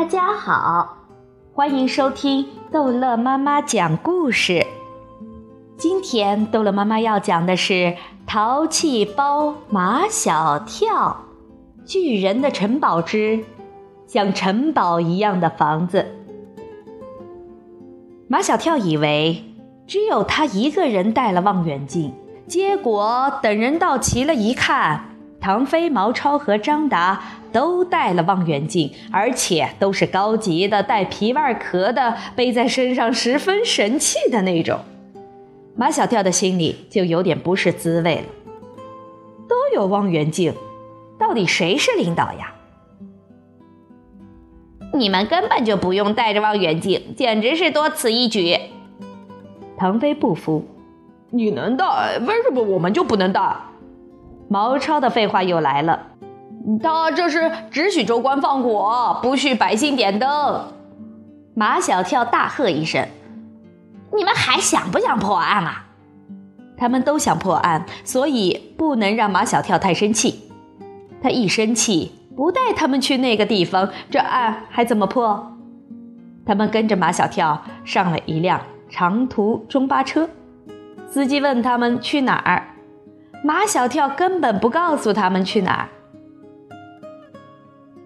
大家好，欢迎收听逗乐妈妈讲故事。今天逗乐妈妈要讲的是《淘气包马小跳》，巨人的城堡之像城堡一样的房子。马小跳以为只有他一个人带了望远镜，结果等人到齐了，一看。唐飞、毛超和张达都带了望远镜，而且都是高级的，带皮外壳的，背在身上十分神气的那种。马小跳的心里就有点不是滋味了。都有望远镜，到底谁是领导呀？你们根本就不用带着望远镜，简直是多此一举。唐飞不服，你能带，为什么我们就不能带？毛超的废话又来了，他这是只许州官放火，不许百姓点灯。马小跳大喝一声：“你们还想不想破案啊？”他们都想破案，所以不能让马小跳太生气。他一生气，不带他们去那个地方，这案还怎么破？他们跟着马小跳上了一辆长途中巴车，司机问他们去哪儿。马小跳根本不告诉他们去哪儿。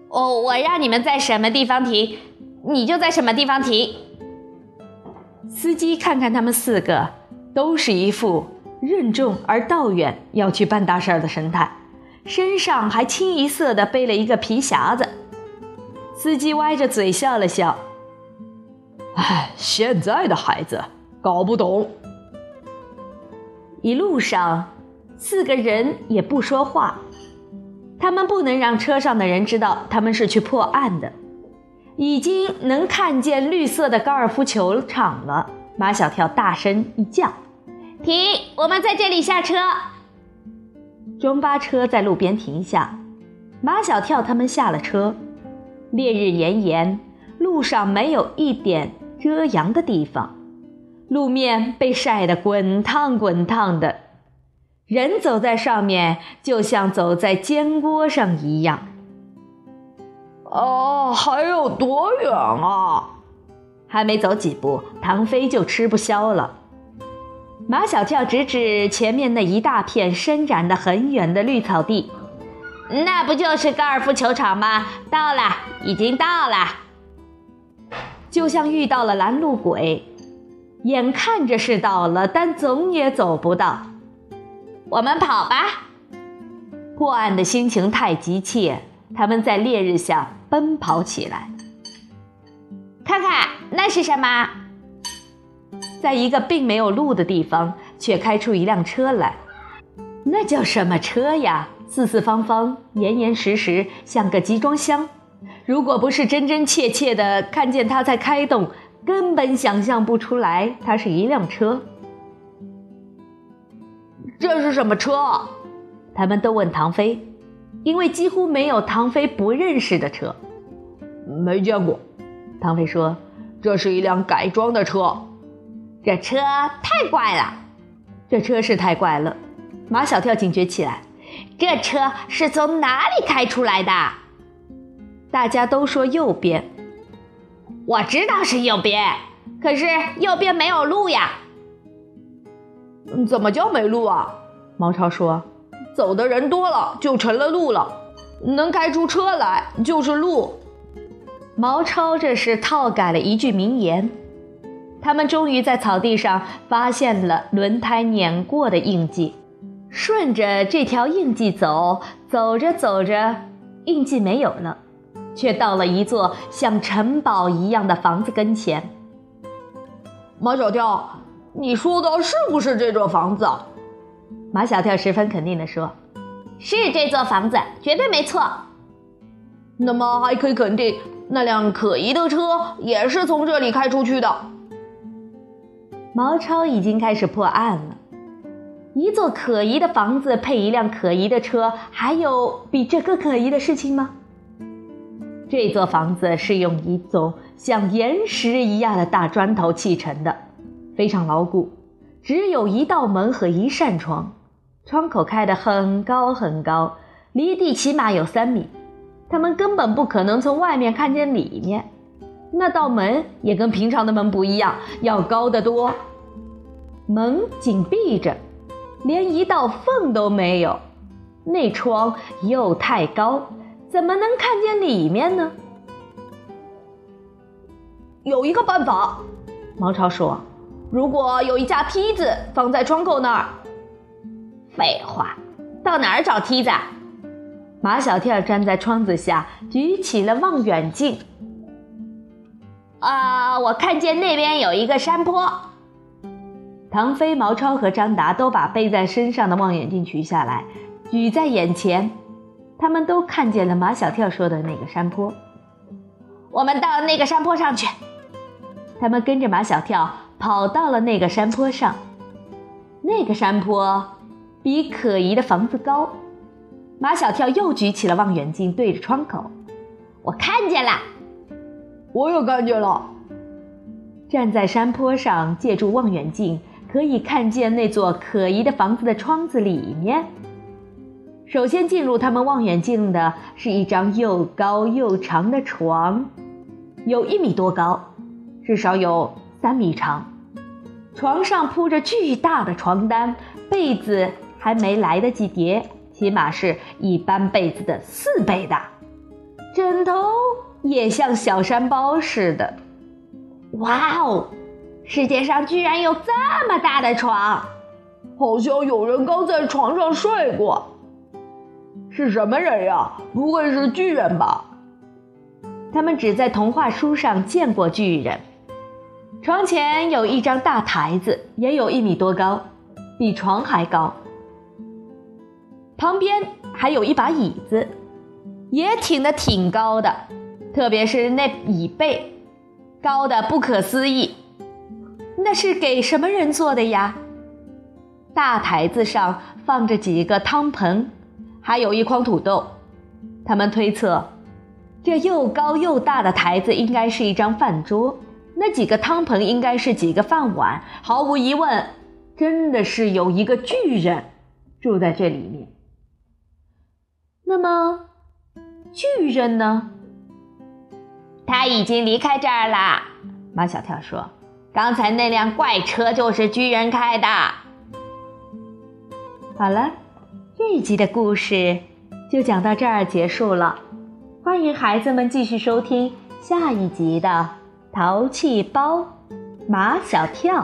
哦，我让你们在什么地方停，你就在什么地方停。司机看看他们四个，都是一副任重而道远要去办大事儿的神态，身上还清一色的背了一个皮匣子。司机歪着嘴笑了笑：“哎，现在的孩子搞不懂。”一路上。四个人也不说话，他们不能让车上的人知道他们是去破案的。已经能看见绿色的高尔夫球场了。马小跳大声一叫：“停！我们在这里下车。”中巴车在路边停下，马小跳他们下了车。烈日炎炎，路上没有一点遮阳的地方，路面被晒得滚烫滚烫的。人走在上面，就像走在煎锅上一样。哦，还有多远啊？还没走几步，唐飞就吃不消了。马小跳指指前面那一大片伸展的很远的绿草地，那不就是高尔夫球场吗？到了，已经到了。就像遇到了拦路鬼，眼看着是到了，但总也走不到。我们跑吧！破案的心情太急切，他们在烈日下奔跑起来。看看那是什么？在一个并没有路的地方，却开出一辆车来。那叫什么车呀？四四方方、严严实实，像个集装箱。如果不是真真切切的看见它在开动，根本想象不出来它是一辆车。这是什么车？他们都问唐飞，因为几乎没有唐飞不认识的车。没见过，唐飞说：“这是一辆改装的车。这车太怪了，这车是太怪了。”马小跳警觉起来：“这车是从哪里开出来的？”大家都说右边。我知道是右边，可是右边没有路呀。怎么叫没路啊？毛超说：“走的人多了就成了路了，能开出车来就是路。”毛超这是套改了一句名言。他们终于在草地上发现了轮胎碾过的印记，顺着这条印记走，走着走着，印记没有了，却到了一座像城堡一样的房子跟前。毛小跳。你说的是不是这座房子？马小跳十分肯定地说：“是这座房子，绝对没错。”那么还可以肯定，那辆可疑的车也是从这里开出去的。毛超已经开始破案了。一座可疑的房子配一辆可疑的车，还有比这更可疑的事情吗？这座房子是用一种像岩石一样的大砖头砌成的。非常牢固，只有一道门和一扇窗，窗口开得很高很高，离地起码有三米。他们根本不可能从外面看见里面。那道门也跟平常的门不一样，要高得多。门紧闭着，连一道缝都没有。那窗又太高，怎么能看见里面呢？有一个办法，毛超说：“如果有一架梯子放在窗口那儿。”废话，到哪儿找梯子？马小跳站在窗子下，举起了望远镜。啊，我看见那边有一个山坡。唐飞、毛超和张达都把背在身上的望远镜取下来，举在眼前。他们都看见了马小跳说的那个山坡。我们到那个山坡上去。他们跟着马小跳跑到了那个山坡上。那个山坡比可疑的房子高。马小跳又举起了望远镜，对着窗口。我看见了。我也看见了。站在山坡上，借助望远镜可以看见那座可疑的房子的窗子里面。首先进入他们望远镜的是一张又高又长的床，有一米多高，至少有三米长。床上铺着巨大的床单，被子还没来得及叠，起码是一般被子的四倍大。枕头。也像小山包似的，哇哦！世界上居然有这么大的床，好像有人刚在床上睡过。是什么人呀？不会是巨人吧？他们只在童话书上见过巨人。床前有一张大台子，也有一米多高，比床还高。旁边还有一把椅子，也挺的挺高的。特别是那椅背，高的不可思议。那是给什么人做的呀？大台子上放着几个汤盆，还有一筐土豆。他们推测，这又高又大的台子应该是一张饭桌，那几个汤盆应该是几个饭碗。毫无疑问，真的是有一个巨人住在这里面。那么，巨人呢？他已经离开这儿了，马小跳说：“刚才那辆怪车就是巨人开的。”好了，这一集的故事就讲到这儿结束了。欢迎孩子们继续收听下一集的《淘气包马小跳》。